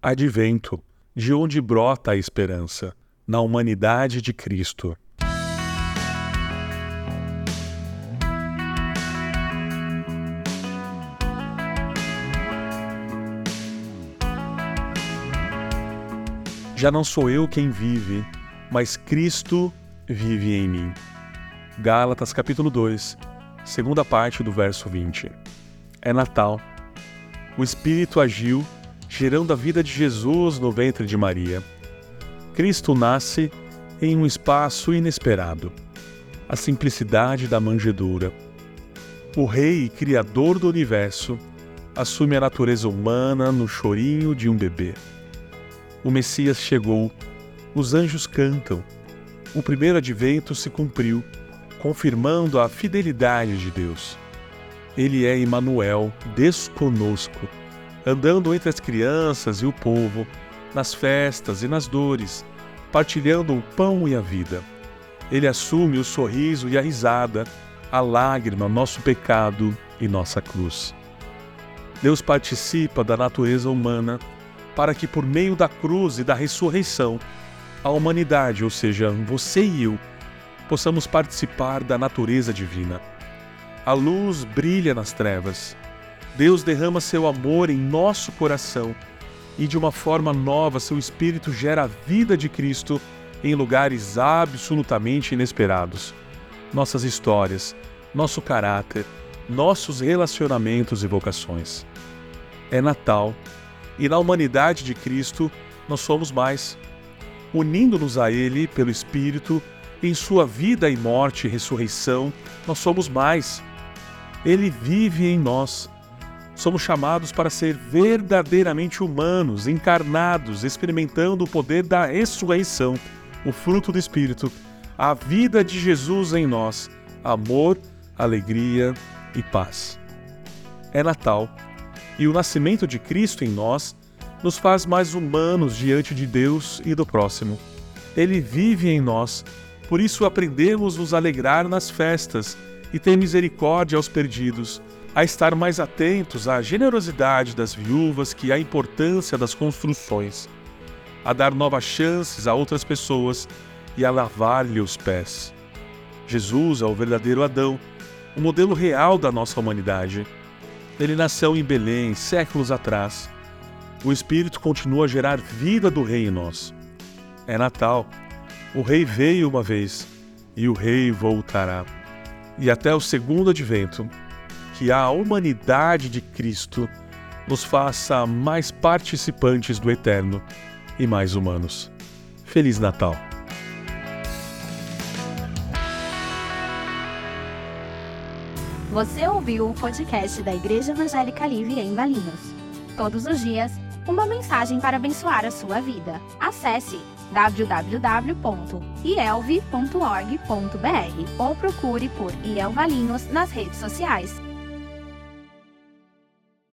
Advento, de onde brota a esperança, na humanidade de Cristo. Já não sou eu quem vive, mas Cristo vive em mim. Gálatas capítulo 2, segunda parte do verso 20. É Natal. O Espírito agiu gerando a vida de Jesus no ventre de Maria. Cristo nasce em um espaço inesperado a simplicidade da manjedoura. O Rei e Criador do universo assume a natureza humana no chorinho de um bebê. O Messias chegou, os anjos cantam, o primeiro advento se cumpriu, confirmando a fidelidade de Deus. Ele é Emmanuel, Deus conosco andando entre as crianças e o povo, nas festas e nas dores, partilhando o pão e a vida. Ele assume o sorriso e a risada, a lágrima, nosso pecado e nossa cruz. Deus participa da natureza humana para que, por meio da cruz e da ressurreição, a humanidade, ou seja, você e eu, possamos participar da natureza divina. A luz brilha nas trevas Deus derrama seu amor em nosso coração e de uma forma nova seu Espírito gera a vida de Cristo em lugares absolutamente inesperados. Nossas histórias, nosso caráter, nossos relacionamentos e vocações. É Natal e na humanidade de Cristo nós somos mais. Unindo-nos a Ele pelo Espírito, em Sua vida e morte e ressurreição, nós somos mais. Ele vive em nós somos chamados para ser verdadeiramente humanos, encarnados, experimentando o poder da ressurreição, o fruto do Espírito, a vida de Jesus em nós, amor, alegria e paz. É Natal e o nascimento de Cristo em nós nos faz mais humanos diante de Deus e do próximo. Ele vive em nós, por isso aprendemos nos alegrar nas festas e ter misericórdia aos perdidos a estar mais atentos à generosidade das viúvas que à importância das construções, a dar novas chances a outras pessoas e a lavar-lhe os pés. Jesus é o verdadeiro Adão, o modelo real da nossa humanidade. Ele nasceu em Belém séculos atrás. O Espírito continua a gerar vida do Rei em nós. É Natal. O Rei veio uma vez e o Rei voltará. E até o segundo advento, que a humanidade de Cristo nos faça mais participantes do eterno e mais humanos. Feliz Natal! Você ouviu o podcast da Igreja Evangélica Livre em Valinhos. Todos os dias, uma mensagem para abençoar a sua vida. Acesse www.ielve.org.br ou procure por IEL Valinhos nas redes sociais.